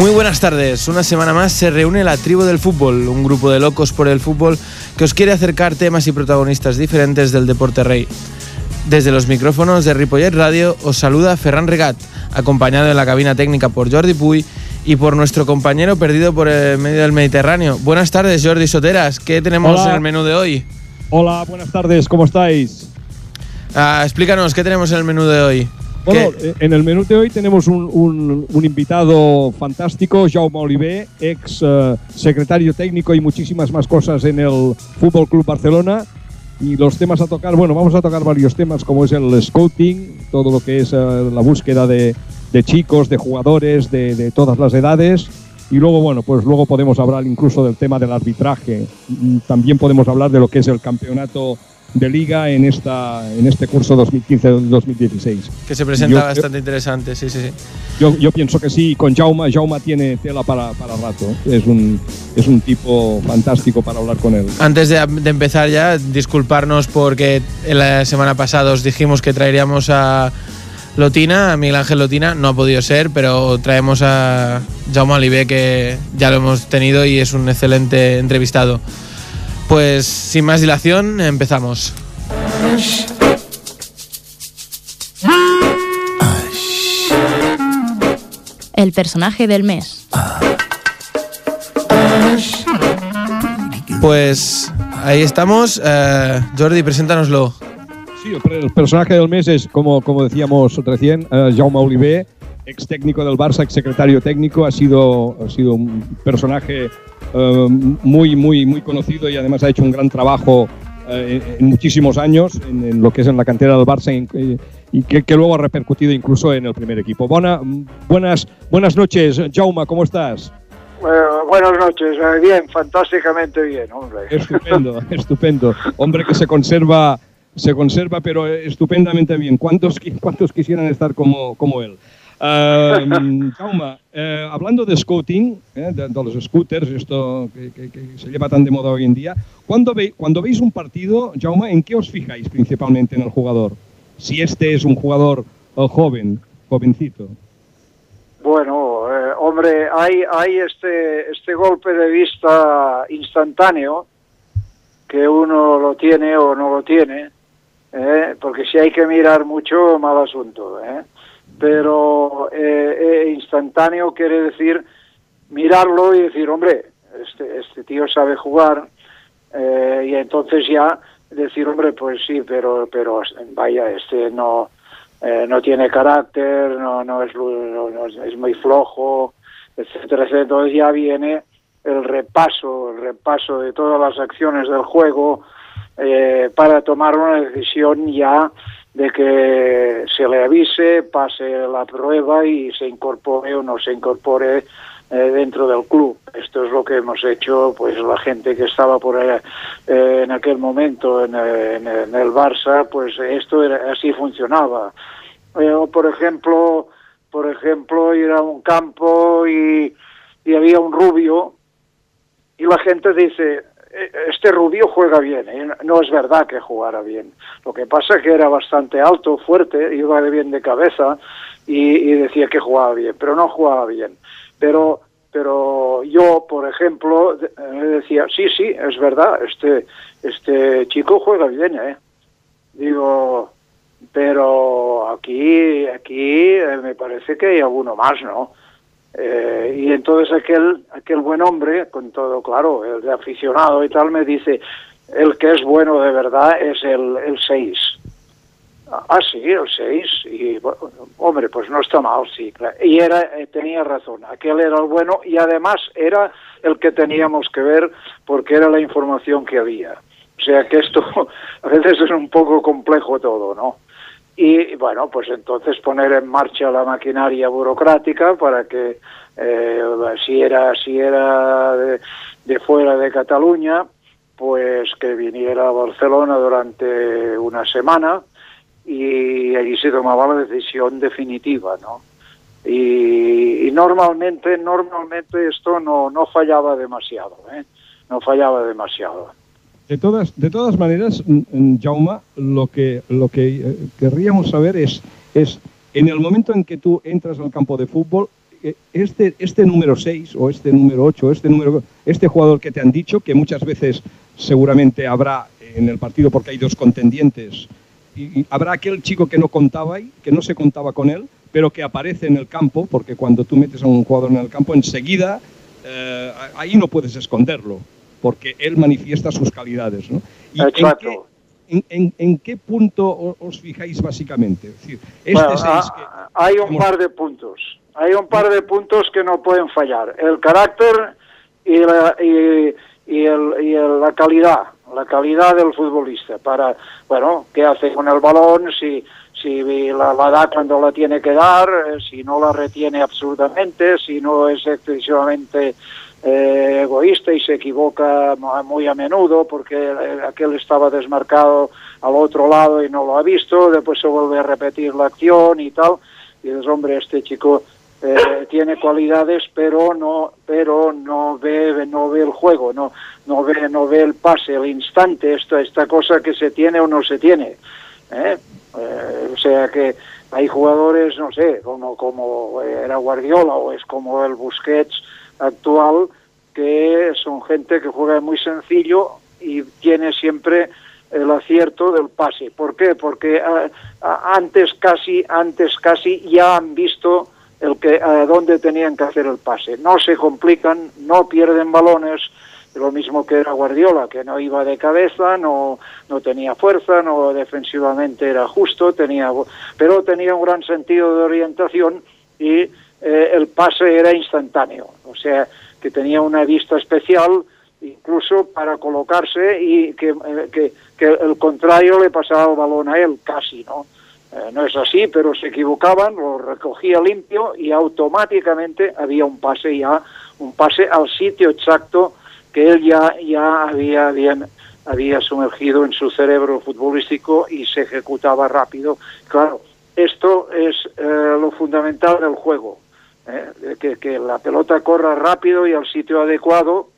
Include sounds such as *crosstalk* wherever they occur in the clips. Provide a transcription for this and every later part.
Muy buenas tardes. Una semana más se reúne la tribu del fútbol, un grupo de locos por el fútbol que os quiere acercar temas y protagonistas diferentes del deporte rey. Desde los micrófonos de Ripollet Radio os saluda Ferran Regat, acompañado en la cabina técnica por Jordi Puy y por nuestro compañero perdido por el medio del Mediterráneo. Buenas tardes, Jordi Soteras. ¿Qué tenemos Hola. en el menú de hoy? Hola, buenas tardes, ¿cómo estáis? Ah, explícanos, ¿qué tenemos en el menú de hoy? Bueno, ¿Qué- eh, en el menú de hoy tenemos un, un- un invitado fantástico, Jaume Oliver, ex eh, secretario técnico y muchísimas más cosas en el Fútbol Club Barcelona. Y los temas a tocar, bueno, vamos a tocar varios temas como es el scouting, todo lo que es eh, la búsqueda de, de chicos, de jugadores, de, de todas las edades. Y luego, bueno, pues luego podemos hablar incluso del tema del arbitraje. Mm, También podemos hablar de lo que es el campeonato de liga en, esta, en este curso 2015-2016. que se presenta yo- yo- bastante interesante, sí, sí, sí. Yo, yo pienso que sí, con Jauma, Jauma tiene tela para, para rato. Es un, es un tipo fantástico para hablar con él. Antes de, de empezar ya, disculparnos porque en la semana pasada os dijimos que traeríamos a Lotina, a Miguel Ángel Lotina, no ha podido ser, pero traemos a Jaume Olivé que ya lo hemos tenido y es un excelente entrevistado. Pues sin más dilación, empezamos. El personaje del mes. Pues ahí estamos. Eh, Jordi, preséntanoslo. Sí, el, per- el personaje del mes es, como, como decíamos recién, eh, Jaume Oliver, ex técnico del Barça, ex secretario técnico. Ha sido, ha sido un personaje eh, muy, muy, muy conocido y además ha hecho un gran trabajo eh, en, muchísimos años en, en lo que es en la cantera del Barça y, en- y que, que luego ha repercutido incluso en el primer equipo. Bona- buenas, buenas noches, Jaume, ¿cómo estás? Eh, buenas noches, eh, bien, fantásticamente bien, hombre. Estupendo, *laughs* estupendo. Hombre que se conserva, se conserva, pero estupendamente bien. ¿Cuántos, cuántos quisieran estar como, como él? Um, Jaume, eh, hablando de scouting, eh, de, de los scooters, esto que, que- que se lleva tan de moda hoy en día, cuando, ve- cuando veis un partido, Jaume, ¿en qué os fijáis principalmente en el jugador? Si este es un jugador eh, joven, jovencito. Bueno, eh, hombre, hay, hay este, este golpe de vista instantáneo que uno lo tiene o no lo tiene, eh, porque si hay que mirar mucho, mal asunto. eh. Pero eh, eh, instantáneo quiere decir mirarlo y decir, hombre, este, este tío sabe jugar, eh, y entonces ya decir, hombre, pues sí, pero, pero vaya, este no, no tiene carácter, no, no, es, no- es muy flojo, etcétera, etcétera. Entonces ya viene el repaso, el repaso de todas las acciones del juego eh, para tomar una decisión ya de que se le avise, pase la prueba y se incorpore o no se incorpore eh, dentro del club. Esto es lo que hemos hecho, pues la gente que estaba por ahí, eh, en aquel momento en, eh, el Barça, pues esto era, así funcionaba. Eh, por ejemplo, por ejemplo, ir a un campo y, y había un rubio y la gente dice, "Eh, este rubio juega bien, ¿eh?". no es verdad que jugara bien. Lo que pasa es que era bastante alto, fuerte, iba bien de cabeza y, y decía que jugaba bien, pero no jugaba bien. Pero, pero yo, por ejemplo, de- eh, decía, sí, sí, es verdad, este, este chico juega bien, ¿eh? Digo, pero aquí, aquí eh, me parece que hay alguno más, ¿no? Eh, y entonces aquel, aquel buen hombre, con todo claro, el de aficionado y tal, me dice, el que es bueno de verdad es el, el 6. Ah, sí, el 6. Y, bueno, hombre, pues no está mal, sí. Y era, eh, tenía razón, aquel era el bueno y además era el que teníamos que ver porque era la información que había. O sea que esto *laughs* a veces es un poco complejo todo, ¿no? Y bueno, pues entonces poner en marcha la maquinaria burocrática para que eh, si era si era de, fuera de Cataluña, pues que viniera a Barcelona durante una semana y allí se tomaba la decisión definitiva, ¿no? Y, y normalmente normalmente esto no no fallaba demasiado, ¿eh? No fallaba demasiado. De todas, de todas maneras, mm, mm, Jaume, lo que, lo que eh, querríamos saber es, es, en el momento en que tú entras al campo de fútbol, eh, este, este número 6 o este número 8, este, número, este jugador que te han dicho, que muchas veces seguramente habrá en el partido porque hay dos contendientes, y, habrá aquel chico que no contaba ahí, que no se contaba con él, pero que aparece en el campo, porque cuando tú metes a un jugador en el campo, enseguida eh, ahí no puedes esconderlo, porque él manifiesta sus calidades. ¿no? ¿Y Exacto. En qué, punto os fijáis básicamente? Es decir, este ah, hay un par de puntos. Hay un par de puntos que no pueden fallar. El carácter y la, y, el, y la calidad la calidad del futbolista para, bueno, qué hace con el balón, si, si la, da cuando la tiene que dar, eh, si no la retiene absolutamente, si no es excesivamente eh, egoísta y se equivoca muy a menudo porque eh, aquel estaba desmarcado al otro lado y no lo ha visto, después se vuelve a repetir la acción y tal, y dices, hombre, este chico eh, tiene cualidades pero no pero no ve no ve el juego no no ve no ve el pase el instante esta esta cosa que se tiene o no se tiene ¿eh? Eh, o sea que hay jugadores no sé como como era Guardiola o es como el Busquets actual que son gente que juega muy sencillo y tiene siempre el acierto del pase ¿por qué? porque antes casi antes casi ya han visto el que a dónde tenían que hacer el pase. No se complican, no pierden balones, lo mismo que era Guardiola, que no iba de cabeza, no, no tenía fuerza, no defensivamente era justo, tenía, pero tenía un gran sentido de orientación y eh, el pase era instantáneo, o sea que tenía una vista especial incluso para colocarse y que, eh, que, el contrario le pasaba el balón a él, casi, ¿no? Eh, no es así, pero se equivocaban, lo recogía limpio y automáticamente había un pase ya, un pase al sitio exacto que él ya, ya había, bien, había sumergido en su cerebro futbolístico y se ejecutaba rápido. Claro, esto es eh, lo fundamental del juego, eh, que, que la pelota corra rápido y al sitio adecuado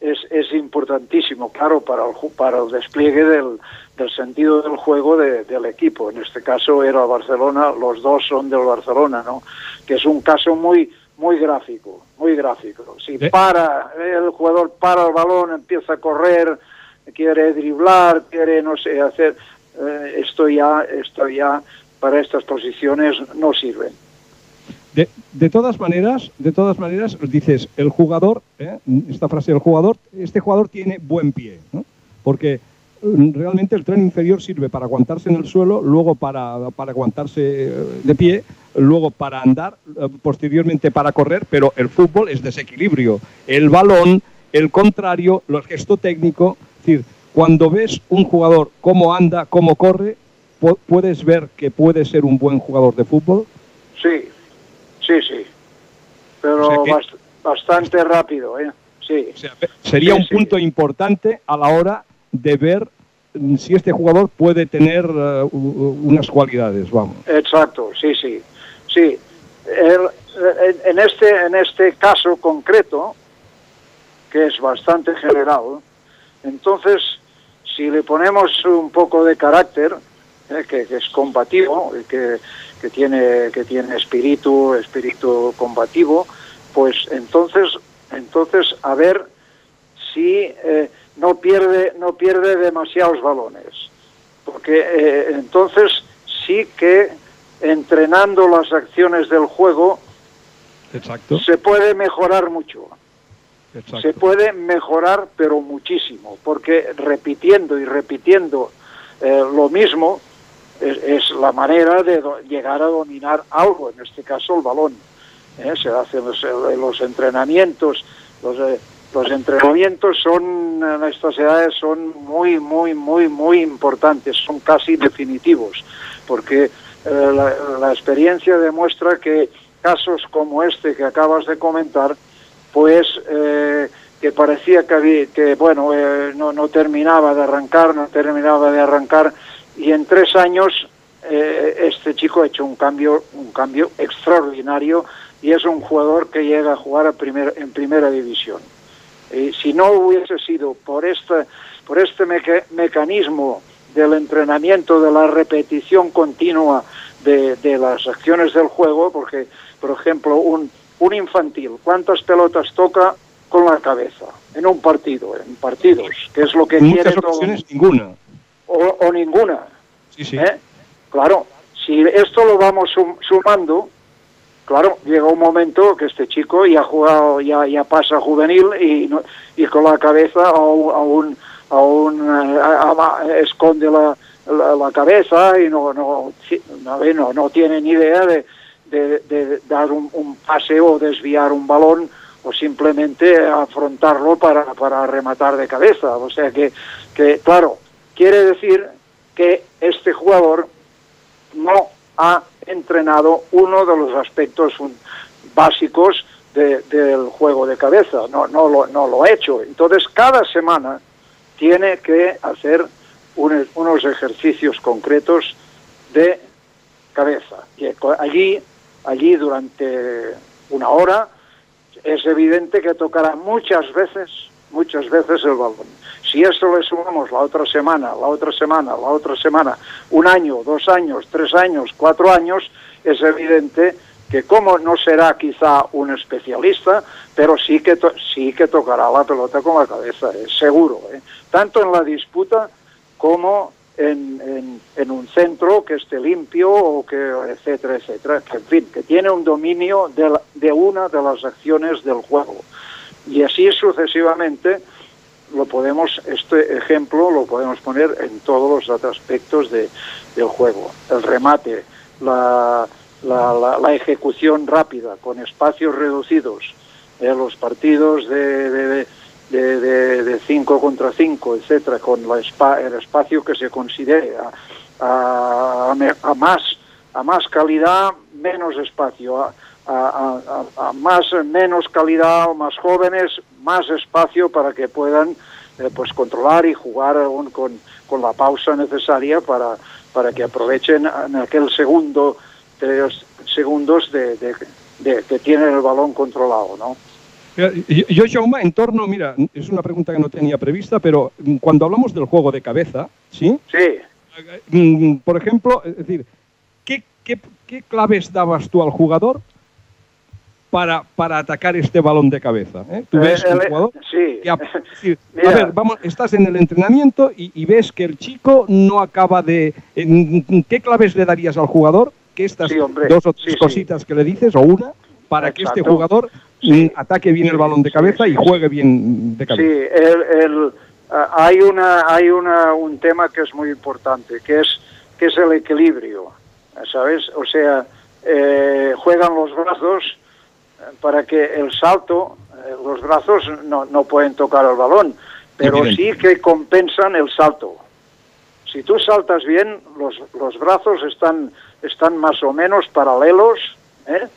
es, es importantísimo, claro, para el, para el despliegue del, del sentido del juego del equipo. En este caso era Barcelona, los dos son del Barcelona, ¿no? Que es un caso muy muy gráfico, muy gráfico. Si para el jugador para el balón, empieza a correr, quiere driblar, quiere no sé hacer eh, esto ya esto ya para estas posiciones no sirve. De, de, todas maneras, de todas maneras, dices, el jugador, ¿eh? esta frase del jugador, este jugador tiene buen pie, ¿no? Porque realmente el tren inferior sirve para aguantarse en el suelo, luego para, para aguantarse eh, de pie, luego para andar, eh, posteriormente para correr, pero el fútbol es desequilibrio. El balón, el contrario, el gesto técnico, es decir, cuando ves un jugador cómo anda, cómo corre, puedes ver que puede ser un buen jugador de fútbol. Sí, sí, sí, pero bastante rápido, ¿eh? Sí. sería un punto importante a la hora de ver si este jugador puede tener uh, unas cualidades, vamos. Exacto, sí, sí, sí. en, este, en este caso concreto, que es bastante general, entonces, si le ponemos un poco de carácter, eh, que, es combativo, que, que, tiene, que tiene espíritu, espíritu combativo, pues entonces, entonces a ver si eh, no pierde, no pierde demasiados balones. Porque eh, entonces sí que entrenando las acciones del juego se puede mejorar mucho. Se puede mejorar, pero muchísimo, porque repitiendo y repitiendo eh, lo mismo es, la manera de llegar a dominar algo, en este caso el balón. ¿eh? Se hacen los, los entrenamientos, los, los entrenamientos son en estas edades son muy muy muy muy importantes son casi definitivos porque eh, la, experiencia demuestra que casos como este que acabas de comentar pues eh, que parecía que, que bueno eh, no, no terminaba de arrancar no terminaba de arrancar y en tres años este chico ha hecho un cambio un cambio extraordinario y es un jugador que llega a jugar a primer, en primera división. Eh, si no hubiese sido por este, por este mecanismo del entrenamiento, de la repetición continua, de, de las acciones del juego, porque, por ejemplo, un, un infantil, ¿cuántas pelotas toca con la cabeza en un partido, en partidos? Que es lo que quiere todo- ninguna. o, o ninguna. Sí, sí. ¿eh? Claro, si esto lo vamos sum- sumando, claro, llega un momento que este chico ya ha jugado, ya, ya pasa juvenil y, y con la cabeza aún, aún, aún, eh, esconde la, la, cabeza y no, no, no, tiene ni idea de, de- dar un, un pase o desviar un balón o simplemente afrontarlo para, para rematar de cabeza. O sea que, que, claro, quiere decir que este jugador no ha entrenado uno de los aspectos fun- básicos de- del juego de cabeza, no, no, lo, no lo ha hecho. Entonces, cada semana tiene que hacer un- unos ejercicios concretos de cabeza. Y allí, allí durante una hora es evidente que tocará muchas veces, muchas veces el balón. Si eso le sumamos la otra semana, la otra semana, la otra semana, un año, dos años, tres años, cuatro años, es evidente que como no será quizá un especialista, pero sí que sí que tocará la pelota con la cabeza, es seguro, ¿eh? tanto en la disputa como en, en- un centro que esté limpio o que etcétera etcétera que en fin que tiene un dominio de, la- de una de las acciones del juego y así sucesivamente lo podemos este ejemplo lo podemos poner en todos los aspectos de, del juego el remate la, la, la- la ejecución rápida con espacios reducidos eh, los partidos de, de- de- de, de, de cinco contra cinco, etcétera, con la espa- el espacio que se considere a, más a más calidad, menos espacio, a, más menos calidad, más jóvenes, más espacio para que puedan eh, pues controlar y jugar con, con la pausa necesaria para, para que aprovechen en aquel segundo, tres segundos de, de- de- que tienen el balón controlado, ¿no? Eh, Yo, Jaume, en torno, mira, es una pregunta que no tenía prevista, pero mm, cuando hablamos del juego de cabeza, ¿sí? Sí, Mm, Por ejemplo, es decir, ¿qué, qué, qué claves dabas tú al jugador para, para atacar este balón de cabeza? eh? ¿Tú ves Eh, un el- jugador sí. que *laughs* a ver, vamos, estás en el entrenamiento y, y ves que el chico no acaba de... ¿Qué claves le darías al jugador? Que estas Sí, dos o sí, tres sí. cositas que le dices, o una, para que este jugador Sí. ataque bien el balón de cabeza y juegue bien de Sí, cabeza. el, el, ah, hay una hay una un tema que es muy importante, que es que es el equilibrio, ¿sabes? O sea, eh, juegan los brazos para que el salto, eh, los brazos no, no pueden tocar el balón, pero sí que compensan el salto. Si tú saltas bien, los, los brazos están, están más o menos paralelos, ¿eh?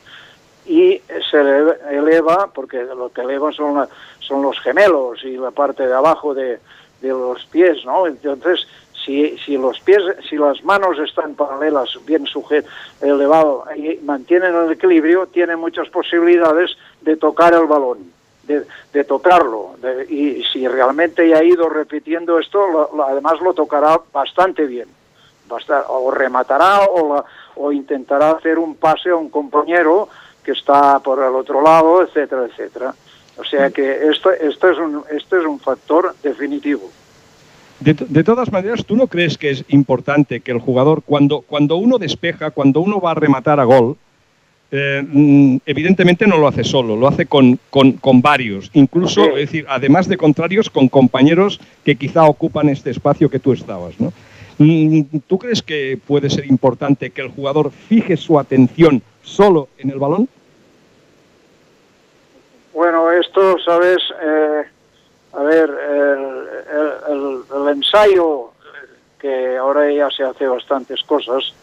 y se ele- eleva, porque lo que eleva son, la- son los gemelos y la parte de abajo de, de los pies, ¿no? Entonces, si, si los pies, si las manos están paralelas, bien sujetas, elevado y mantienen el equilibrio, tienen muchas posibilidades de tocar el balón, de, de tocarlo. de- y si realmente ya ha ido repitiendo esto, lo- además lo tocará bastante bien. Basta- o rematará o, la- o intentará hacer un pase a un compañero que está por el otro lado, etcétera, etcétera. O sea que esto, esto, es, un, esto es un factor definitivo. De, de todas maneras, ¿tú no crees que es importante que el jugador, cuando, cuando uno despeja, cuando uno va a rematar a gol, eh, mm, evidentemente no lo hace solo, lo hace con, con- con varios, incluso, Sí. es decir, además de contrarios, con compañeros que quizá ocupan este espacio que tú estabas, ¿no? ¿Tú crees que puede ser importante que el jugador fije su atención solo en el balón? Bueno, esto, ¿sabes? Eh, a ver, el, el- el- ensayo, que ahora ya se hace bastantes cosas,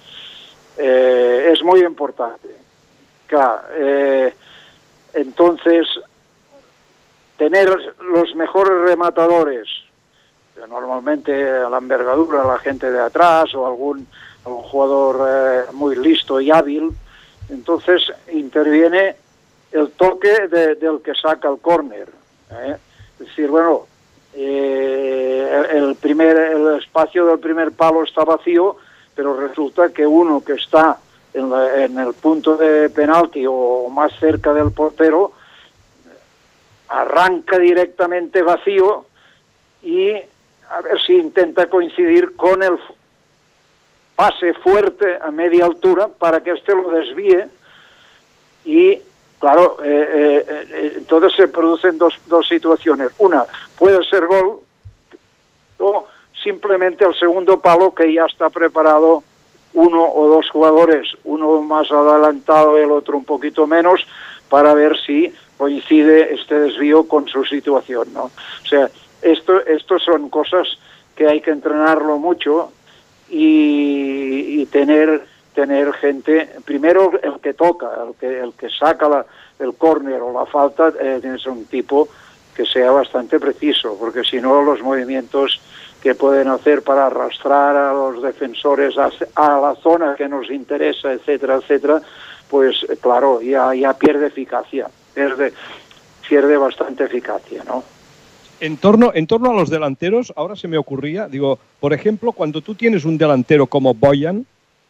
eh, es muy importante. Claro, eh, entonces, tener los mejores rematadores, normalmente a la envergadura, la gente de atrás o algún, algún jugador eh, muy listo y hábil, entonces interviene el toque de- del que saca el córner. ¿eh? Es decir, bueno, eh, el primer, el espacio del primer palo está vacío, pero resulta que uno que está en, la- en el punto de penalti o más cerca del portero, arranca directamente vacío y a ver si intenta coincidir con el pase fuerte a media altura para que éste lo desvíe y claro, eh, eh, eh, entonces se producen dos, dos situaciones. Una, puede ser gol o simplemente el segundo palo que ya está preparado uno o dos jugadores, uno más adelantado el otro un poquito menos, para ver si coincide este desvío con su situación, ¿no? O sea, esto, esto son cosas que hay que entrenarlo mucho y, y tener tener gente, primero el que toca, el que, el que saca la- el córner o la falta, eh, tiene que ser un tipo que sea bastante preciso, porque si no los movimientos que pueden hacer para arrastrar a los defensores a, a la zona que nos interesa, etcétera, etcétera, pues claro, ya, ya pierde eficacia, pierde, pierde bastante eficacia, ¿no? En torno, en torno a los delanteros, ahora se me ocurría, digo, por ejemplo, cuando tú tienes un delantero como Boyan,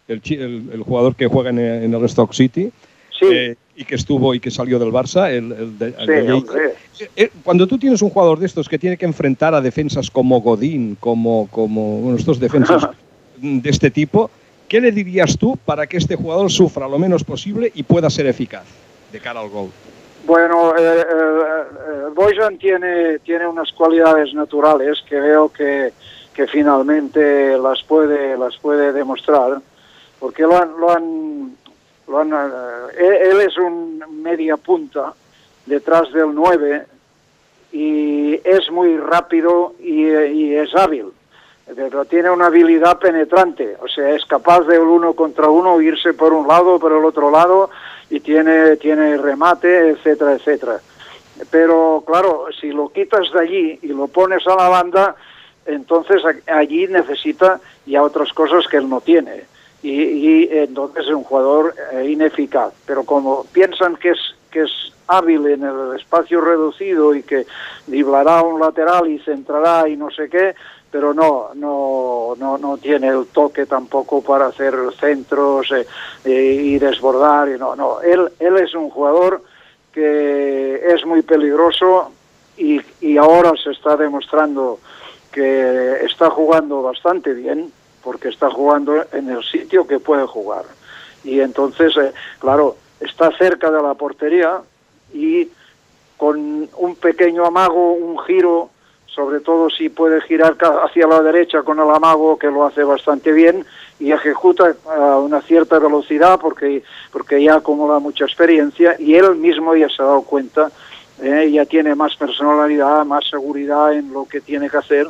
el, el- el jugador que juega en, el- en el Stock City, Sí, eh, y que estuvo y que salió del Barça, el, el de- sí, de hombre. Eh, Cuando tú tienes un jugador de estos que tiene que enfrentar a defensas como Godín, como, como bueno, estos defensas *laughs* de este tipo, ¿qué le dirías tú para que este jugador sufra lo menos posible y pueda ser eficaz de cara al gol? Bueno, eh, eh, eh, Bojan tiene, tiene unas cualidades naturales que veo que, que finalmente las puede, las puede demostrar, porque lo han, lo han, lo eh, él, es un media punta detrás del 9 y es muy rápido y, y es hábil, pero tiene una habilidad penetrante, o sea, es capaz de un uno contra uno irse por un lado, por el otro lado y tiene, tiene remate, etcétera, etcétera. Pero claro, si lo quitas de allí y lo pones a la banda, entonces allí necesita ya otras cosas que él no tiene. Y, y entonces es un jugador eh, ineficaz. Pero como piensan que es, que es hábil en el espacio reducido y que driblará un lateral y centrará y no sé qué, pero no, no, no, no tiene el toque tampoco para hacer centros eh, eh, y desbordar. Y no, no. Él, él es un jugador que es muy peligroso y, y ahora se está demostrando que está jugando bastante bien porque está jugando en el sitio que puede jugar. Y entonces, eh, claro, está cerca de la portería y con un pequeño amago, un giro, sobre todo si puede girar hacia la derecha con el amago, que lo hace bastante bien, y ejecuta a una cierta velocidad porque, porque ya acumula mucha experiencia y él mismo ya se ha dado cuenta, eh, ya tiene más personalidad, más seguridad en lo que tiene que hacer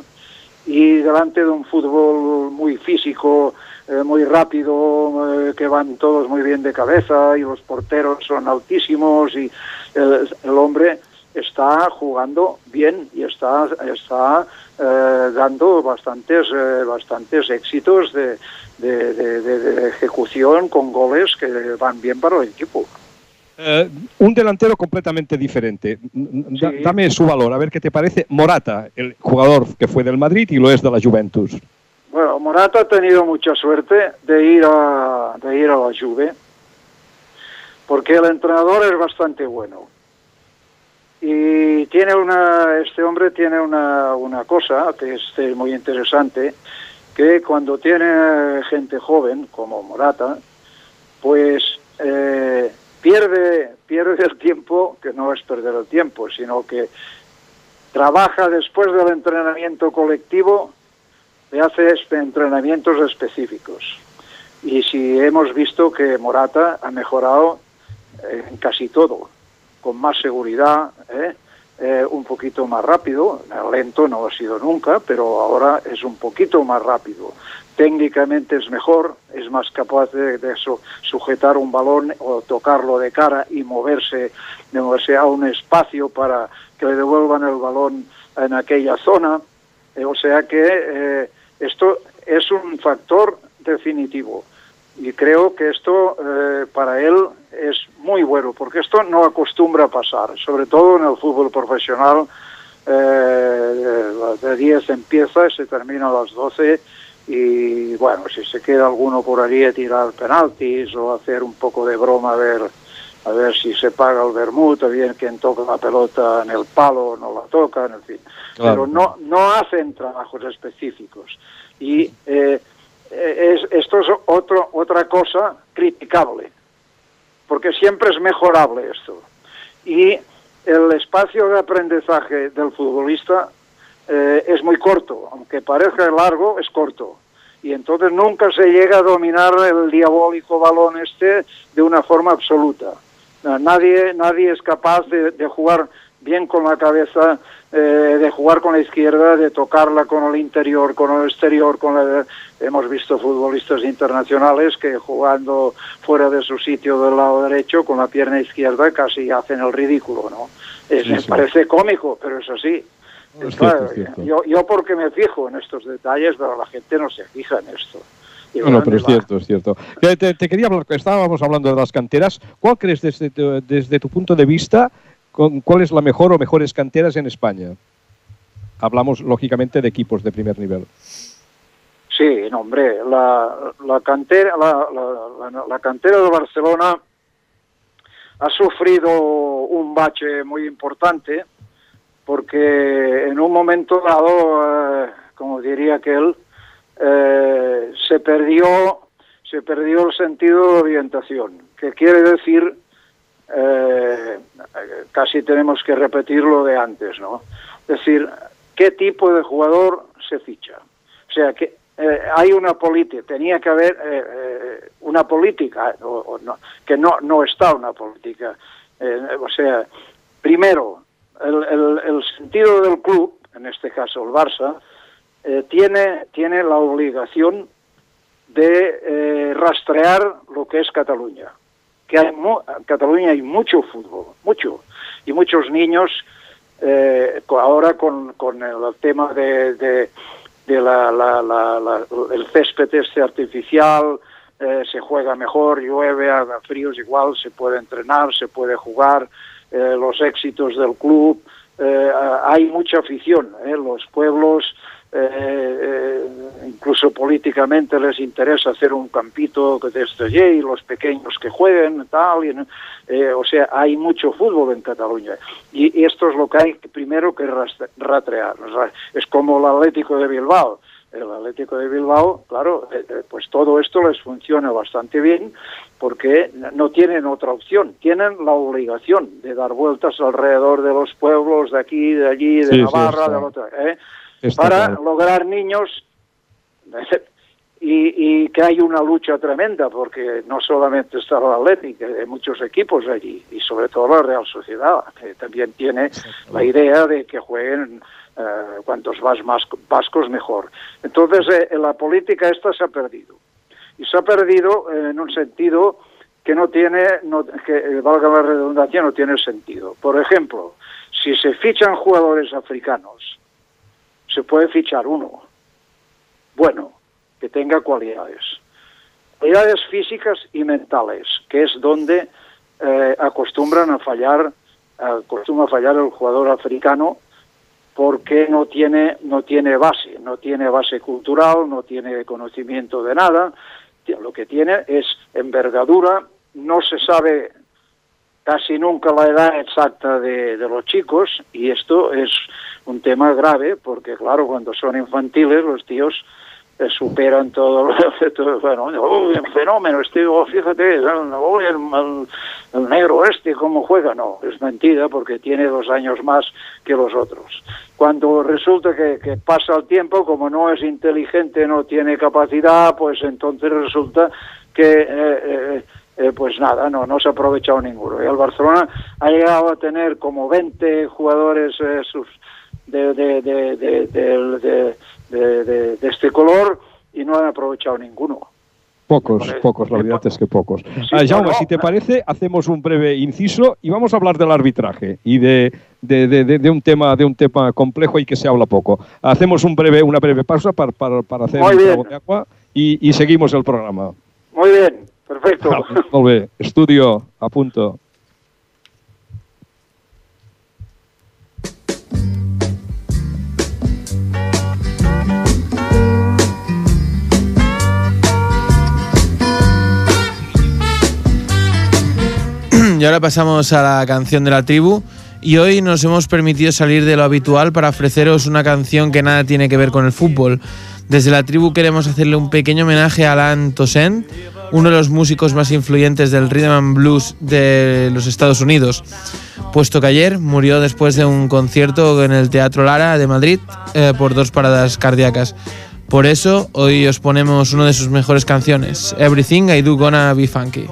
y delante de un fútbol muy físico, eh, muy rápido, eh, que van todos muy bien de cabeza y los porteros son altísimos y el hombre está jugando bien y está, está eh, dando bastantes, eh, bastantes éxitos de, de- de- ejecución con goles que van bien para el equipo. Eh, un delantero completamente diferente. Da- Sí. Dame su valor, a ver qué te parece. Morata, el jugador que fue del Madrid y lo es de la Juventus. Bueno, Morata ha tenido mucha suerte de ir a, de ir a la Juve, porque el entrenador es bastante bueno. Y tiene una, este hombre tiene una, una cosa que es eh, muy interesante, que cuando tiene gente joven, como Morata, pues eh, pierde, pierde el tiempo, que no es perder el tiempo, sino que trabaja después del entrenamiento colectivo, le hace espe- entrenamientos específicos. Y si hemos visto que Morata ha mejorado eh, en casi todo, con más seguridad, ¿eh? Eh, un poquito más rápido, lento no ha sido nunca, pero ahora es un poquito más rápido. Técnicamente es mejor, es más capaz de, de su- sujetar un balón o tocarlo de cara y moverse, de moverse a un espacio para que le devuelvan el balón en aquella zona. Eh, o sea que eh, esto es un factor definitivo. Y creo que esto eh, para él es muy bueno, porque esto no acostumbra a pasar, sobre todo en el fútbol profesional. eh, de 10 empieza y se termina a las 12 y, bueno, si se queda alguno por allí a tirar penaltis o hacer un poco de broma a ver a ver si se paga el vermut, bien quien toca la pelota en el palo o no la toca, en fin. Pero no, no hacen trabajos específicos. Y eh, es, esto es otro, otra cosa criticable, porque siempre es mejorable esto. Y el espacio de aprendizaje del futbolista eh, es muy corto, aunque parezca largo, es corto. Y entonces nunca se llega a dominar el diabólico balón este de una forma absoluta. Nadie, nadie es capaz de, jugar bien con la cabeza, eh, de jugar con la izquierda, de tocarla con el interior, con el exterior. Con Hemos visto futbolistas internacionales que jugando fuera de su sitio del lado derecho, con la pierna izquierda, casi hacen el ridículo. ¿no? me parece cómico, pero es así. Yo, yo porque me fijo en estos detalles, pero la gente no se fija en esto. No, pero es cierto, es cierto. Te, quería hablar, estábamos hablando de las canteras. ¿Cuál crees desde tu, desde tu punto de vista, cuál es la mejor o mejores canteras en España? Hablamos, lógicamente, de equipos de primer nivel. Sí, no, hombre, la, la cantera, la, la, cantera de Barcelona ha sufrido un bache muy importante porque en un momento dado, eh, como diría aquel, eh, se perdió se perdió el sentido de orientación, que quiere decir eh, casi tenemos que repetir lo de antes, ¿no? Es decir, qué tipo de jugador se ficha. O sea, que eh, hay una política, tenía que haber una política, o, no, que no, no está una política. o sea, primero, el, el sentido del club, en este caso el Barça, eh, tiene, tiene la obligación de eh, rastrear lo que es Cataluña. Que hay en Cataluña hay mucho fútbol, mucho, y muchos niños eh, ahora con, con, el tema de, de, la, el césped este artificial, se juega mejor, llueve, haga fríos igual, se puede entrenar, se puede jugar, los éxitos del club, hay mucha afición, los pueblos eh, eh, incluso políticamente les interesa hacer un campito de este y los pequeños que jueguen, tal, y, eh, o sea, hay mucho fútbol en Cataluña. Y, esto es lo que hay primero que rastrear. Es como el Atlético de Bilbao. El Atlético de Bilbao, claro, eh, pues todo esto les funciona bastante bien porque no tienen otra opción, tienen la obligación de dar vueltas alrededor de los pueblos de aquí, de allí, de Navarra, de otro, ¿eh? Para lograr niños *laughs* y, que hay una lucha tremenda porque no solamente está el Atlético, hay muchos equipos allí y sobre todo la Real Sociedad que también tiene la idea de que jueguen eh, cuantos más, más vascos mejor. Entonces eh, la política esta se ha perdido y se ha perdido en un sentido que no tiene, no, que eh, valga la redundancia, no tiene sentido. Por ejemplo, si se fichan jugadores africanos se puede fichar uno. Bueno, que tenga cualidades. Cualidades físicas y mentales, que es donde eh, acostumbran a fallar, acostumbra a fallar el jugador africano porque no tiene, no tiene base, no tiene base cultural, no tiene conocimiento de nada, lo que tiene es envergadura, no se sabe casi nunca la edad exacta de, de los chicos y esto es un tema grave porque, claro, cuando son infantiles los tíos eh, superan todo, *laughs* todo bueno, un fenómeno, este, oh, fíjate, el, el, negro este, cómo juega, no, es mentira porque tiene dos años más que los otros. Cuando resulta que, que pasa el tiempo, como no es inteligente, no tiene capacidad, pues entonces resulta que... Eh, eh, pues nada, no, no se ha aprovechado ninguno. Y el Barcelona ha llegado a tener como 20 jugadores sus, de, de, de, de, este color y no han aprovechado ninguno. Pocos, pocos, la verdad es que pocos. Ah, Jaume, si te parece, hacemos un breve inciso y vamos a hablar del arbitraje y de, de, un tema de un tema complejo y que se habla poco. Hacemos un breve, una breve pausa para, para, para hacer un de agua y, y, seguimos el programa. Muy bien, Perfecto. Ah, molt bé, estudio, apunto. *clears throat* Y ahora pasamos a la canción de la tribu. Y hoy nos hemos permitido salir de lo habitual para ofreceros una canción que nada tiene que ver con el fútbol. Desde la tribu queremos hacerle un pequeño homenaje a Alan Toussaint, uno de los músicos más influyentes del rhythm and blues de los Estados Unidos, puesto que ayer murió después de un concierto en el Teatro Lara de Madrid eh, por dos paradas cardíacas. Por eso hoy os ponemos una de sus mejores canciones, Everything I Do Gonna Be Funky.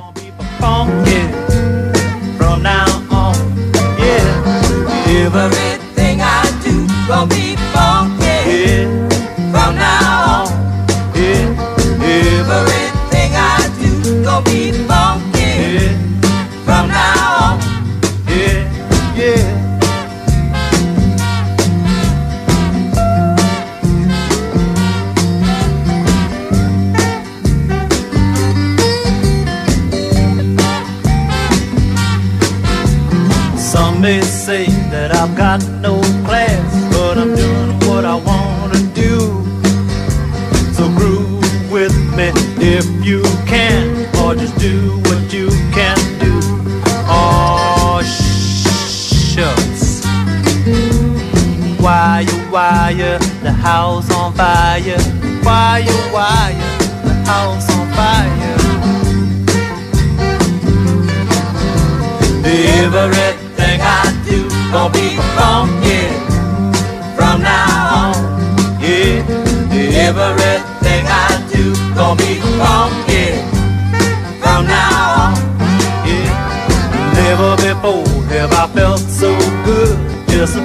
House on fire. Wire, wire, the house on fire. Everett gonna be funky from now on. Yeah, everything I do gonna be funky from now on. Yeah, never before have I felt so good just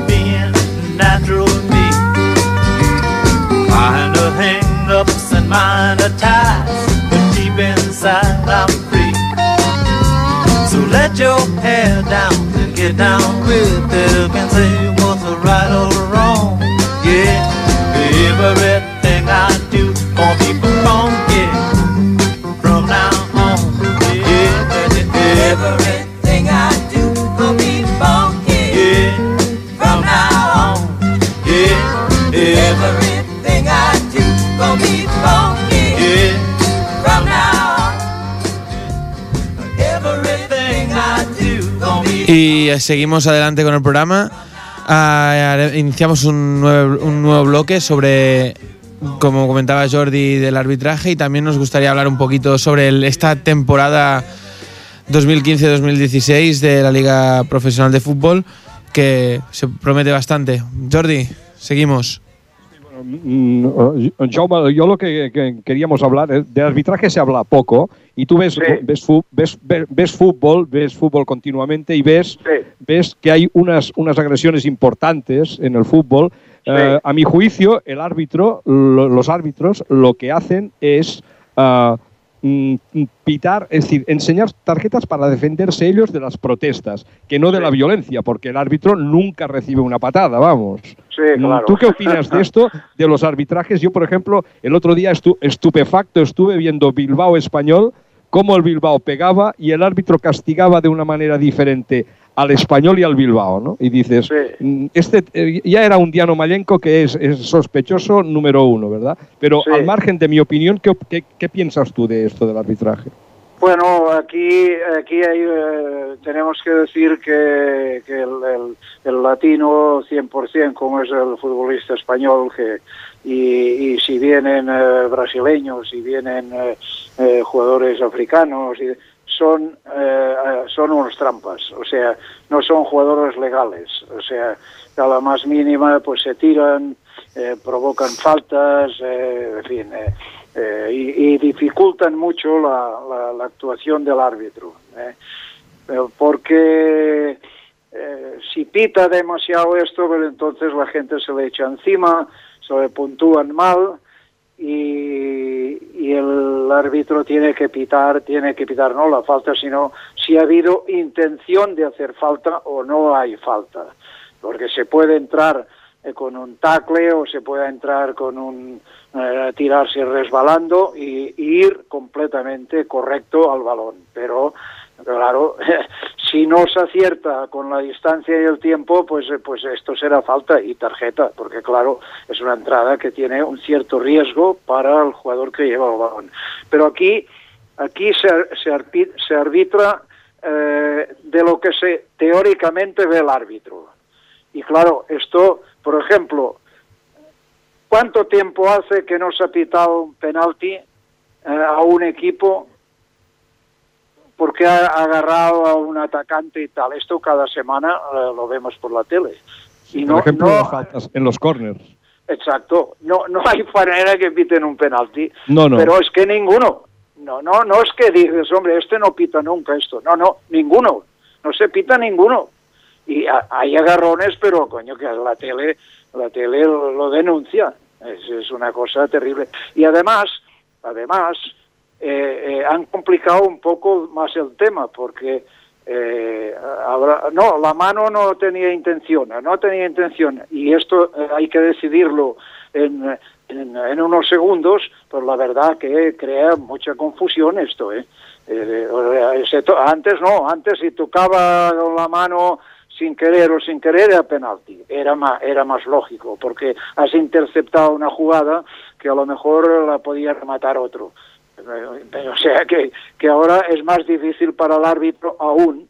get down with Y seguimos adelante con el programa. Ah, iniciamos un nuevo, bloque sobre, como comentaba Jordi, del arbitraje y también nos gustaría hablar un poquito sobre esta temporada 2015-2016 de la Liga Profesional de Fútbol que se promete bastante. Jordi, seguimos. Mm, eh, Jaume, yo lo que, que queríamos hablar, de arbitraje se habla poco y tú ves, Sí. ves, ves, ves- fútbol, ves fútbol continuamente y ves, Sí. ves que hay unas, unas agresiones importantes en el fútbol. Eh, a mi juicio, el árbitro, lo- los árbitros, lo que hacen es mm, pitar, es decir, enseñar tarjetas para defenderse ellos de las protestas, que no de la violencia, porque el árbitro nunca recibe una patada, vamos. Sí, Mm, claro. ¿Tú qué opinas de esto, de los arbitrajes? Yo, por ejemplo, el otro día estu- estupefacto estuve viendo Bilbao español, cómo el Bilbao pegaba y el árbitro castigaba de una manera diferente al español y al Bilbao, ¿no? Y dices, Sí. mm, este eh, ya era un Diano Mayenco que es, es sospechoso número uno, ¿verdad? Pero Sí. al margen de mi opinión, ¿qué, op- qué, qué piensas tú de esto del arbitraje? Bueno, aquí, aquí hay, eh, tenemos que decir que, que el, el- el latino 100%, como es el futbolista español, que, y, y si vienen eh, brasileños, si vienen jugadores africanos, y son, eh, son unos trampas, o sea, no son jugadores legales, o sea, a la más mínima pues se tiran, eh, provocan faltas, eh, en fin, eh, eh, y, dificultan mucho la, la- la actuación del árbitro. porque si pita demasiado esto, pues entonces la gente se le echa encima, se le puntúan mal y, y el árbitro tiene que pitar, tiene que pitar no la falta, sino si ha habido intención de hacer falta o no hay falta. Porque se puede entrar eh, con un tacle o se puede entrar con un eh, tirarse resbalando y, y ir completamente correcto al balón. Pero claro, *laughs* si no se acierta con la distancia y el tiempo, pues, eh, pues esto será falta y tarjeta, porque claro, es una entrada que tiene un cierto riesgo para el jugador que lleva el balón. Pero aquí, aquí se, se, se arbitra eh, de lo que se teóricamente ve el árbitro. Y claro, esto, por ejemplo, ¿cuánto tiempo hace que no se ha pitado un penalti eh, a un equipo porque ha agarrado a un atacante y tal? Esto cada semana eh, lo vemos por la tele. Y Por ejemplo, faltas en los corners. Exacto, no, no hay *laughs* manera que piten un penalti, No, no. pero es que ninguno. No, no, no es que dices, hombre, este no pita nunca esto. No, no, ninguno. No se pita ninguno. Y a- hay agarrones, pero coño, que la tele, la tele lo, lo denuncia. Es, es una cosa terrible. Y además, además, eh, eh, han complicado un poco más el tema, porque eh, habrá- no, la mano no tenía intención, no tenía intención, y esto eh, hay que decidirlo en, en, unos segundos, pues la verdad que crea mucha confusión esto, ¿eh? Eh, antes no, antes si tocaba la mano sin querer o sin querer era penalti, era más, era más lógico, porque has interceptado una jugada que a lo mejor la podía rematar otro. O sea que, que ahora es más difícil para el árbitro aún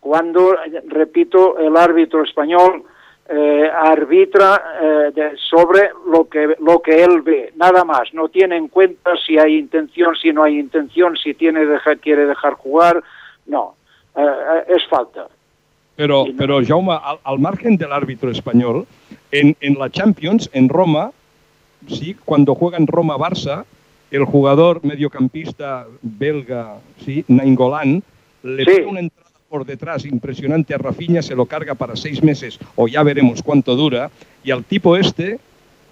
cuando, repito, el árbitro español eh, arbitra eh, de- sobre lo que, lo que él ve, nada más, no tiene en cuenta si hay intención, si no hay intención, si tiene deja- quiere dejar jugar, no, Eh, es falta. Pero, no. pero Jaume, al, al margen del árbitro español, en, en la Champions, en Roma, sí, cuando juegan Roma-Barça, el jugador mediocampista belga, sí, Nainggolan, le Sí. pega una entrada por detrás impresionante a Rafinha, se lo carga para seis meses o ya veremos cuánto dura, y al tipo este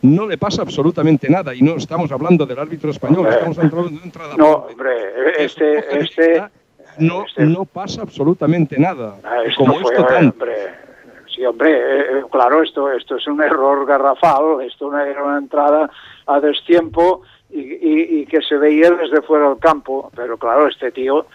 no le pasa absolutamente nada. Y no estamos hablando del árbitro español, Hombre. estamos hablando de una entrada No, hombre, detrás. este, este, no, este- no pasa absolutamente nada. Ah, esto como fue, esto tanto. hombre, sí, hombre, eh, eh, claro, esto, esto es un error garrafal, esto era una entrada a destiempo y, y- y que se veía desde fuera del campo, pero claro, este tío,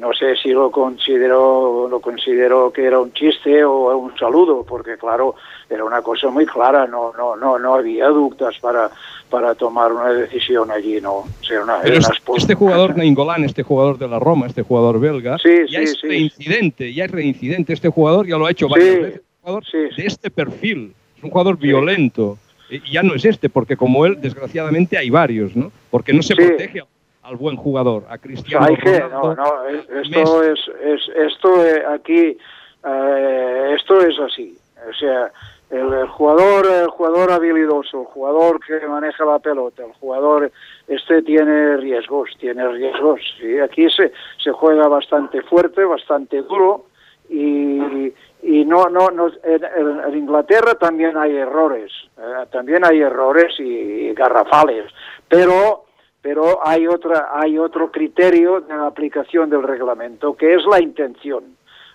no sé si lo consideró, lo consideró que era un chiste o un saludo, porque claro, era una cosa muy clara, no, no, no, no había dudas para, para tomar una decisión allí, no, o sea, una, Pero era una este, este jugador Nainggolan, este jugador de la Roma, este jugador belga, Sí, ya sí, es sí. reincidente, ya es reincidente. Este jugador ya lo ha hecho varias veces. Un jugador de este perfil, es un jugador violento. Y ya no es este, porque como él, desgraciadamente, hay varios, ¿no? Porque no se Sí. protege al, buen jugador, a Cristiano Hay que, no, no, es- esto es, es, esto eh, aquí, eh, esto es así. O sea, el, el jugador, el jugador habilidoso, el jugador que maneja la pelota, el jugador, este tiene riesgos, tiene riesgos. ¿sí? Aquí se, se juega bastante fuerte, bastante duro y, y no, no, no en, Inglaterra también hay errores, eh, también hay errores y, garrafales, pero pero hay otra hay otro criterio de aplicación del reglamento que es la intención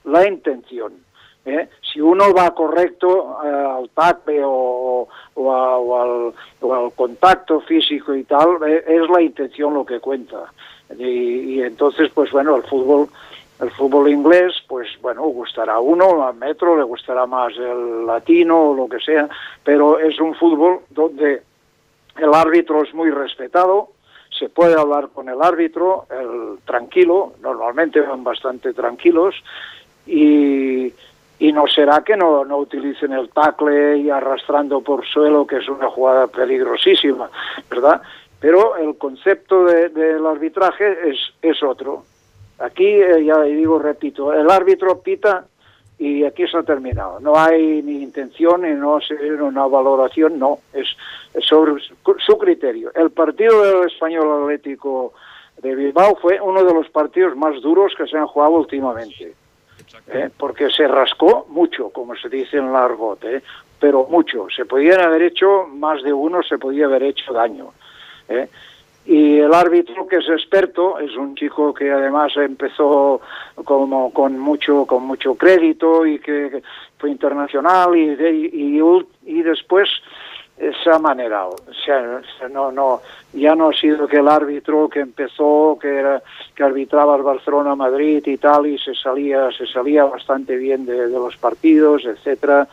la intención ¿eh? si uno va correcto eh, al tackle o, o, a- o al, o al contacto físico y tal eh, es la intención lo que cuenta y, y entonces pues bueno el fútbol el fútbol inglés, pues bueno, gustará a uno, a Metro le gustará más el latino o lo que sea, pero es un fútbol donde el árbitro es muy respetado, se puede hablar con el árbitro, el tranquilo, normalmente van bastante tranquilos, y, y no será que no, no utilicen el tackle y arrastrando por suelo, que es una jugada peligrosísima, ¿verdad? Pero el concepto de- del arbitraje es, es otro. Aquí, eh, ya digo, repito, el árbitro pita y aquí se ha terminado. No hay ni intención ni no sé, una valoración, no, es, es sobre su, criterio. El partido del Español Atlético de Bilbao fue uno de los partidos más duros que se han jugado últimamente, ¿eh? porque se rascó mucho, como se dice en el argot, ¿eh? pero mucho. Se podían haber hecho, más de uno se podía haber hecho daño. ¿eh? Y el árbitro, que es experto, es un chico que además empezó como con mucho con mucho crédito y que fue internacional y, de- y, y después se ha manerado. O sea, se- no, no, ya no ha sido que el árbitro que empezó, que era que arbitraba el Barcelona Madrid y tal, y se salía, se salía bastante bien de, de los partidos, etcétera,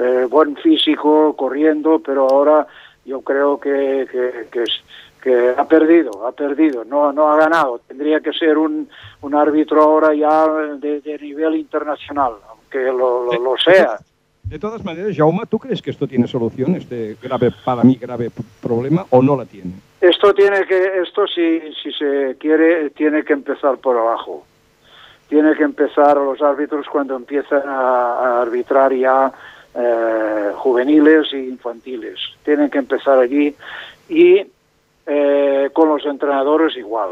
Eh, buen físico, corriendo, pero ahora yo creo que, que, que es- que ha perdido, ha perdido, no, no ha ganado. Tendría que ser un, un árbitro ahora ya de, de nivel internacional, aunque lo, lo, lo sea. De todas maneras, Jaume, ¿tú crees que esto tiene solución, este grave, para mí grave problema, o no la tiene? Esto tiene que, esto si, si se quiere, tiene que empezar por abajo. Tiene que empezar los árbitros cuando empiezan a, a arbitrar ya eh, juveniles e infantiles. Tienen que empezar allí y eh, con los entrenadores igual.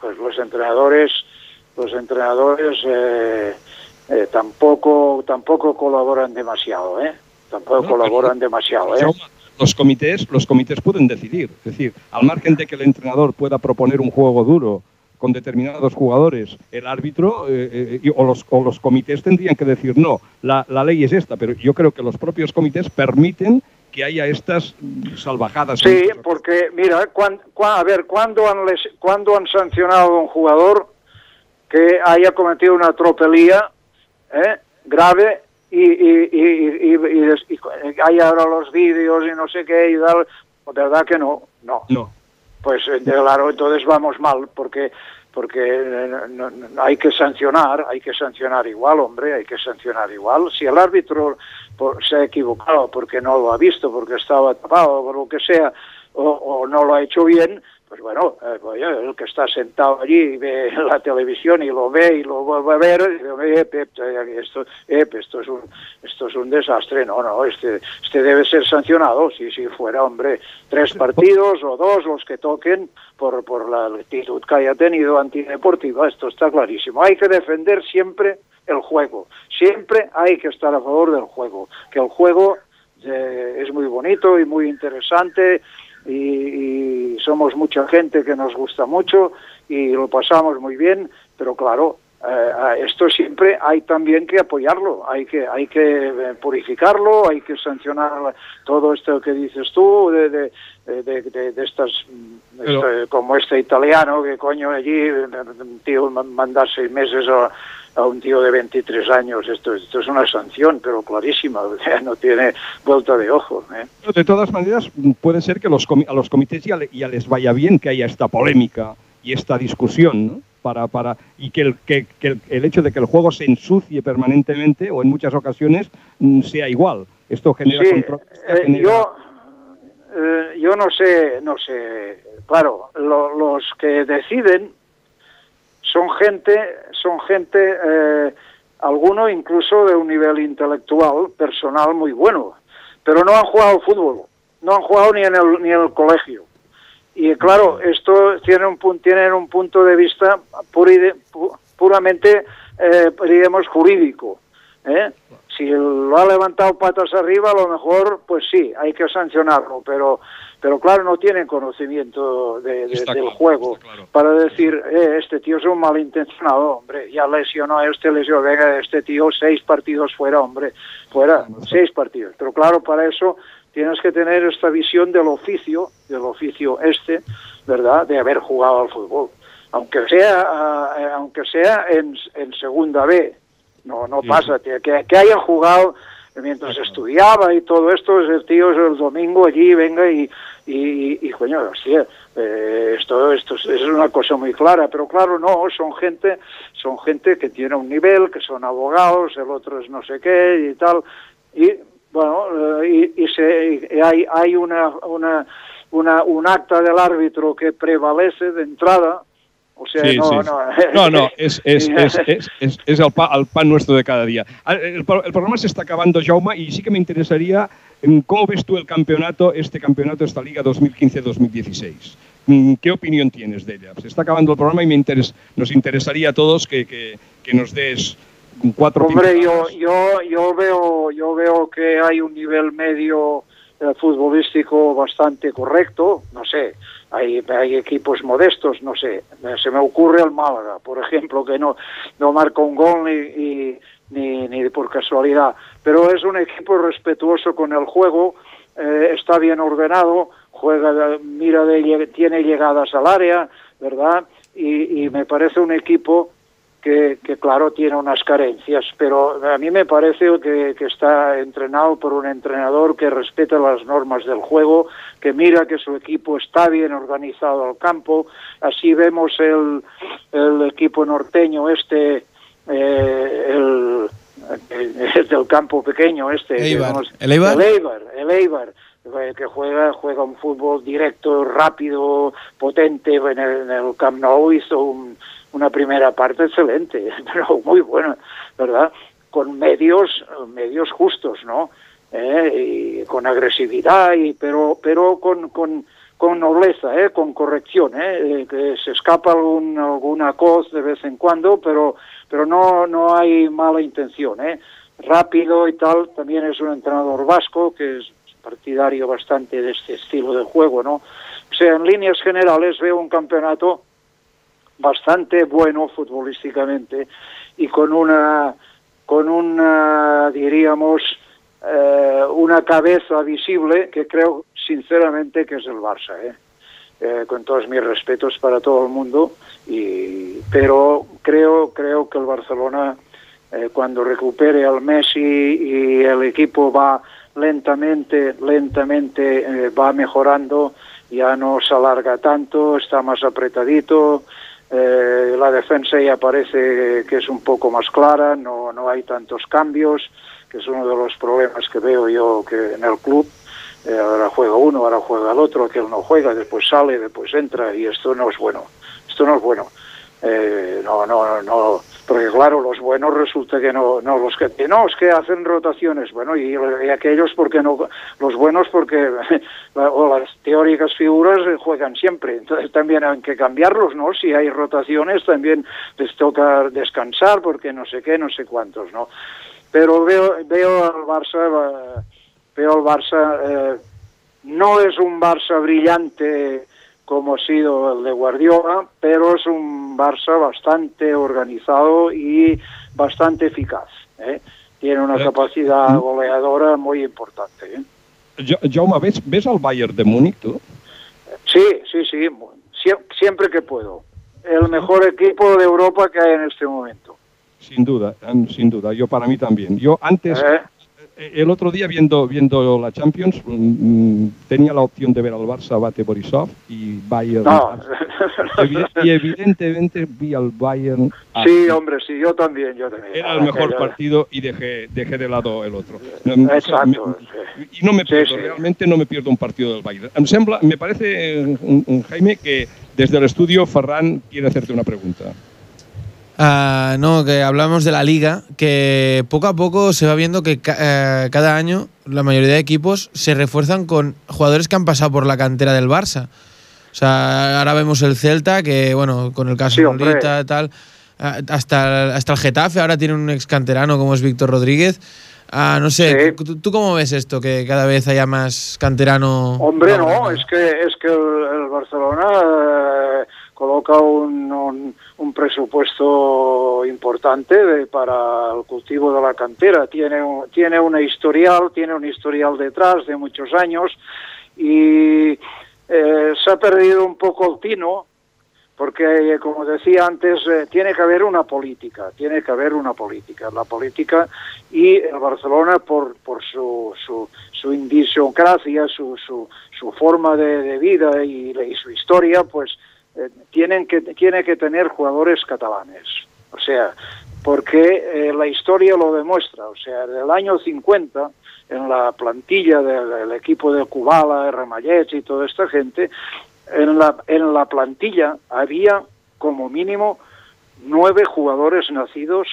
Pues los entrenadores, los entrenadores eh, eh, tampoco, tampoco colaboran demasiado, ¿eh? Tampoco No, colaboran demasiado, ¿eh? Jaume, los comités, los comités pueden decidir. Es decir, al margen de que el entrenador pueda proponer un juego duro con determinados jugadores, el árbitro eh, eh, o, los, o los comités tendrían que decir, no, la, la ley es esta, pero yo creo que los propios comités permiten que haya estas salvajadas. Sí, porque mira, cuan- a ver, ¿cuándo han, les- cuándo han sancionado a un jugador que haya cometido una tropelía eh, grave y, y, y, y- hay ahora los vídeos y no sé qué y tal? ¿Verdad que no? No. No. Pues eh, claro, entonces vamos mal porque porque eh, no- hay que sancionar, hay que sancionar igual, hombre, hay que sancionar igual. Si el árbitro por- se ha equivocado porque no lo ha visto, porque estaba tapado, por lo que sea, o, o no lo ha hecho bien, pues bueno, eh, pues, el que está sentado allí y ve *laughs* la televisión y lo ve y lo vuelve a ver, y dice, "Eh, Pep, esto, eh, esto, es un, esto es un desastre, no, no, este, este debe ser sancionado, si, si fuera, hombre, tres partidos o dos los que toquen por, por la actitud que haya tenido antideportiva, esto está clarísimo. Hay que defender siempre el juego, siempre hay que estar a favor del juego, que el juego eh, es muy bonito y muy interesante y, y somos mucha gente que nos gusta mucho y lo pasamos muy bien, pero claro, eh, esto siempre hay también que apoyarlo, hay que hay que eh, purificarlo, hay que sancionar todo esto que dices tú de, de, de, de- de estas mm, Pero- este, como este italiano que coño allí eh, tío ma- mandar seis meses a, a un tío de 23 años esto, esto es una sanción pero clarísima *laughs* no tiene vuelta de ojo ¿eh? De todas maneras, puede ser que los a los comités ya, le- ya les vaya bien que haya esta polémica y esta discusión, ¿no? Para, para, y que el, que, que el, el hecho de que el juego se ensucie permanentemente o en muchas ocasiones mm, sea igual. Esto genera Sí, eh, genera- yo, eh, yo no sé, no sé. Claro, lo- los que deciden son gente, son gente, eh, alguno incluso de un nivel intelectual, personal muy bueno, pero no han jugado fútbol, no han jugado ni en el, ni en el colegio. Y claro, esto tiene un, tienen un punto de vista puramente, eh, diríamos, jurídico. ¿eh? Si lo ha levantado patas arriba, a lo mejor, pues sí, hay que sancionarlo, pero, pero claro, no tienen conocimiento de- de- del claro, juego claro. para decir, eh, este tío es un malintencionado, hombre, ya lesionó a este, lesionó, venga, este tío seis partidos fuera, hombre, fuera, seis partidos. Pero claro, para eso tienes que tener esta visión del oficio, del oficio este, ¿verdad?, de haber jugado al fútbol. Aunque sea, eh, aunque sea en, en segunda B, no, no pasa, tío, que, que hayan jugado mientras estudiaba y todo esto, el tío es el domingo allí, venga y, y, y, coño, hostia, eh, esto, esto es, es una cosa muy clara, pero claro, no, son gente, son gente que tiene un nivel, que son abogados, el otro es no sé qué y tal, y bueno, eh, y, y se, y hay, hay una, una, una, un acta del árbitro que prevalece de entrada, o sea, Sí, no, sí. no, No, no, *laughs* es, es, es, es, el, pa- el pan nuestro de cada día. Ah, El, pro- el programa se está acabando, Jaume, y sí que me interesaría mm, cómo ves tú el campeonato, este campeonato, esta Liga 2015-2016. Mm, ¿Qué opinión tienes de ella? Se está acabando el programa y me nos interesaría a todos que, que, que nos des cuatro Hombre, yo, yo, yo veo, yo veo que hay un nivel medio eh, futbolístico bastante correcto, no sé, hay, hay equipos modestos, no sé, eh, se me ocurre el Málaga, por ejemplo, que no, no marca un gol ni, ni, ni por casualidad, pero es un equipo respetuoso con el juego, eh, está bien ordenado, juega, mira, de, tiene llegadas al área, ¿verdad? Y, y me parece un equipo que que, claro tiene unas carencias, pero a mí me parece que, que, está entrenado por un entrenador que respeta las normas del juego, que mira que su equipo está bien organizado al campo, así vemos el, el equipo norteño este, eh, el, el, del campo pequeño este, Eibar. digamos, ¿El Eibar? el Eibar, el Eibar eh, que juega juega un fútbol directo, rápido, potente en el, en el Camp Nou hizo un, una primera parte excelente, *laughs* pero muy buena, ¿verdad? Con medios medios justos, ¿no? Eh, y con agresividad y pero pero con, con con nobleza, ¿eh? con corrección, ¿eh? que se escapa algún, alguna cosa de vez en cuando, pero, pero no, no hay mala intención. ¿eh? Rápido y tal, también es un entrenador vasco que es partidario bastante de este estilo de juego. ¿no? O sea, en líneas generales veo un campeonato bastante bueno futbolísticamente y con una, con una diríamos, eh, una cabeza visible que creo sinceramente que es el Barça, ¿eh? Eh, con todos mis respetos para todo el mundo, y, pero creo, creo que el Barcelona eh, cuando recupere al Messi y el equipo va lentamente, lentamente va mejorando, ya no se alarga tanto, está más apretadito, la defensa ya parece que es un poco más clara, no, no hay tantos cambios, que es uno de los problemas que veo yo que en el club eh, ahora juega uno, ahora juega el otro, aquel no juega, después sale, después entra y esto no es bueno, esto no es bueno. Eh, no, no, no, porque claro, los buenos resulta que no, no los que no, es que hacen rotaciones, bueno, y, y aquellos porque no, los buenos porque *laughs* o las teóricas figuras juegan siempre, entonces también hay que cambiarlos, ¿no? Si hay rotaciones también les toca descansar porque no sé qué, no sé cuántos, ¿no? Pero veo, veo al Barça veo al Barça, eh, no es un Barça brillante como ha sido el de Guardiola, pero es un Barça bastante organizado y bastante eficaz. ¿eh? Tiene una capacidad goleadora muy importante. ¿eh? Ja- Jaume, ves, ves el Bayern de Múnich, tu? Sí, sí, sí, siempre que puedo. El mejor equipo de Europa que hay en este momento. Sin duda, sin duda. Yo para mí también. Yo antes, ¿eh? Eh, el otro día viendo, viendo la Champions, mm, mm, tenía la opción de ver al Barça bate Borisov y Bayern. No. Y evidentemente vi al Bayern. sí, hombre, sí, yo también, yo también. Era el mejor partido y dejé, dejé de lado el otro. O sea, Exacto, me- sí. y no me Sí, pierdo, sí. realmente no me pierdo un partido del Bayern. Em sembla, me parece, eh, Jaime, que desde el estudio Ferran quiere hacerte una pregunta. Ah, no, que hablamos de la liga, que poco a poco se va viendo que ca- eh, cada año la mayoría de equipos se refuerzan con jugadores que han pasado por la cantera del Barça. O sea, ahora vemos el Celta, que bueno, con el caso Sí, de tal, ah, hasta, hasta el Getafe ahora tiene un ex canterano como es Víctor Rodríguez. Ah, no sé, Sí. ¿tú, tú cómo ves esto? Que cada vez haya más canterano. Hombre, no, es que es que el, el Barcelona eh, coloca un, un, un presupuesto importante de- para el cultivo de la cantera. Tiene tiene una historial, tiene un historial detrás de muchos años y eh, se ha perdido un poco el tino porque como decía antes eh, tiene que haber una política tiene que haber una política la política y el Barcelona por por su su, su idiosincrasia su, su forma de, vida y su historia pues eh, tienen que tiene que tener jugadores catalanes o sea porque eh, la historia lo demuestra o sea del año 50 en la plantilla del, equipo de Kubala, Ramallets y toda esta gente en la, en la plantilla había como mínimo nueve jugadores nacidos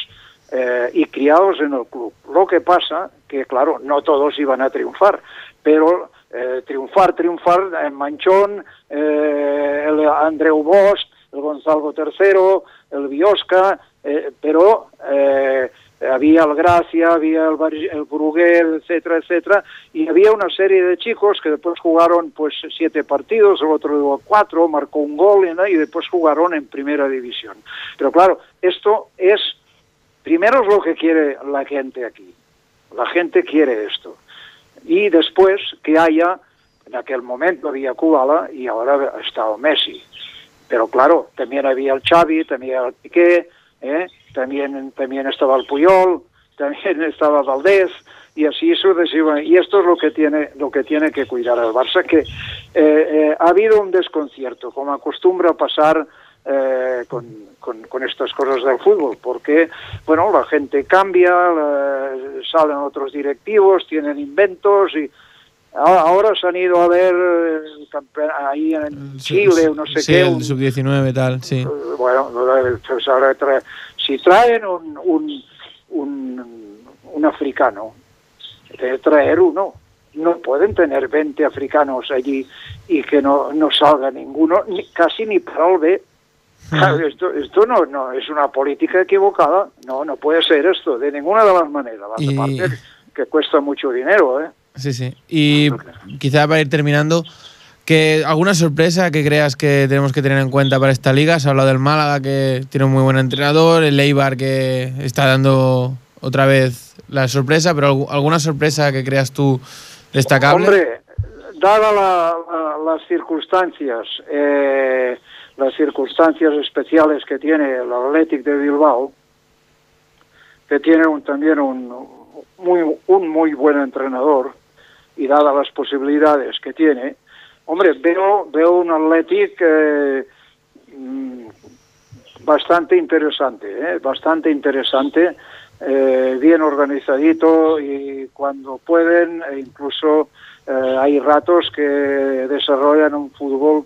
eh, y criados en el club. Lo que pasa que, claro, no todos iban a triunfar, pero eh, triunfar, triunfar en Manchón, eh, el Andreu Bosch, el Gonzalo III, el Biosca, eh, pero eh, había el Gracia, había el, el Bruguel, etcétera, etcétera, y había una serie de chicos que después jugaron pues siete partidos, el otro cuatro, marcó un gol y después jugaron en primera división. Pero claro, esto es, primero es lo que quiere la gente aquí, la gente quiere esto, y después que haya, en aquel momento había Kubala y ahora ha estado Messi, pero claro, también había el Xavi, también el Piqué, ¿eh? también, también estaba el Puyol, *laughs* también estaba Valdés, y así sucesivamente. Y esto es lo que tiene, lo que, tiene que cuidar el Barça, que eh, eh, ha habido un desconcierto, como acostumbra pasar eh, con, con, con, estas cosas del fútbol, porque bueno, la gente cambia, la, salen otros directivos, tienen inventos y ahora se han ido a ver ahí en Chile, no sé sí, qué. el sub-19 tal, sí. Bueno, pues ahora si traen un, un, un, un africano, de traer uno. No pueden tener 20 africanos allí y que no, no salga ninguno, ni, casi ni para el B. Claro, esto, esto no, no es una política equivocada, no, no puede ser esto de ninguna de las maneras. Y- Aparte que cuesta mucho dinero, ¿eh? Sí, sí. Y quizá para ir terminando, que ¿alguna sorpresa que creas que tenemos que tener en cuenta para esta liga? Se ha hablado del Málaga, que tiene un muy buen entrenador, el Eibar, que está dando otra vez la sorpresa, pero algu- ¿alguna sorpresa que creas tú destacable? Hombre, dadas la, la, las circunstancias, eh, las circunstancias especiales que tiene el Athletic de Bilbao, que tiene un, también un muy, un muy buen entrenador, y dadas las posibilidades que tiene, hombre, veo, veo un Athletic eh, mm, bastante interesante, ¿eh? bastante interesante, eh, bien organizadito y cuando pueden, e incluso eh, hay ratos que desarrollan un fútbol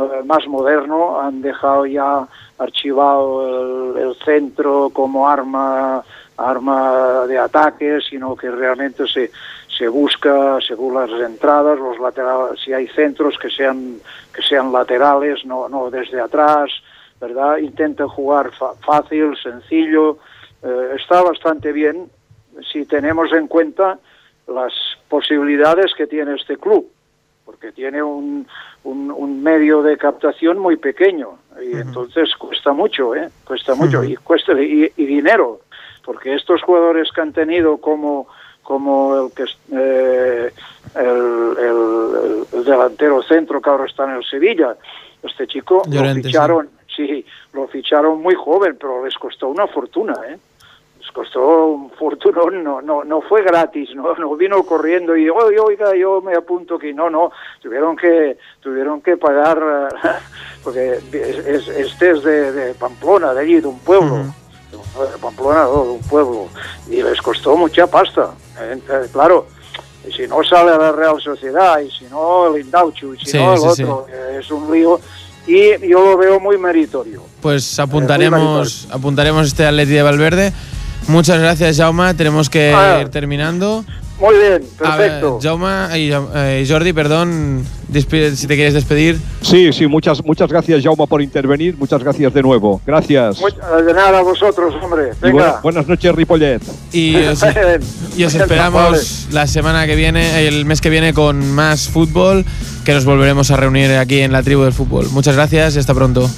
eh, más moderno, han dejado ya archivado el, centro como arma arma de ataque, sino que realmente se, se busca según las entradas, los laterales, si hay centros que sean que sean laterales, no, no desde atrás, ¿verdad? Intenta jugar fácil, sencillo, eh, está bastante bien si tenemos en cuenta las posibilidades que tiene este club, porque tiene un, un, un medio de captación muy pequeño y entonces cuesta mucho, ¿eh? Cuesta mucho y cuesta y, y dinero, porque estos jugadores que han tenido como como el que eh, el, el- el delantero centro que ahora está en el Sevilla, este chico Llorente, lo ficharon, sí. lo ficharon muy joven, pero les costó una fortuna, ¿eh? Costó un fortunón, no, no, no fue gratis, no, *laughs* no vino corriendo y oiga, oiga, yo me apunto aquí, no, no, tuvieron que, tuvieron que pagar, eh, *laughs* porque es- es- este es de, de Pamplona, de allí, de un pueblo, de Pamplona, no, de un pueblo, y les costó mucha pasta, eh, eh, claro, y si no sale a la Real Sociedad, y si no el Indauchu, y si Sí, no el sí, otro, eh, es un lío, y yo lo veo muy meritorio. Pues apuntaremos, apuntaremos este Atleti de Valverde. Muchas gracias, Jauma. Tenemos que Ah. ir terminando. Muy bien, perfecto. Jauma y eh, Jordi, perdón, despide- si te quieres despedir. Sí, sí, muchas, muchas gracias, Jauma, por intervenir. Muchas gracias de nuevo. Gracias. De nada a vosotros, hombre. Buena- Venga. buenas noches, Ripollet. Y *laughs* os, y os esperamos la semana que viene, el mes que viene, con más fútbol, que nos volveremos a reunir aquí en la tribu del fútbol. Muchas gracias y hasta pronto.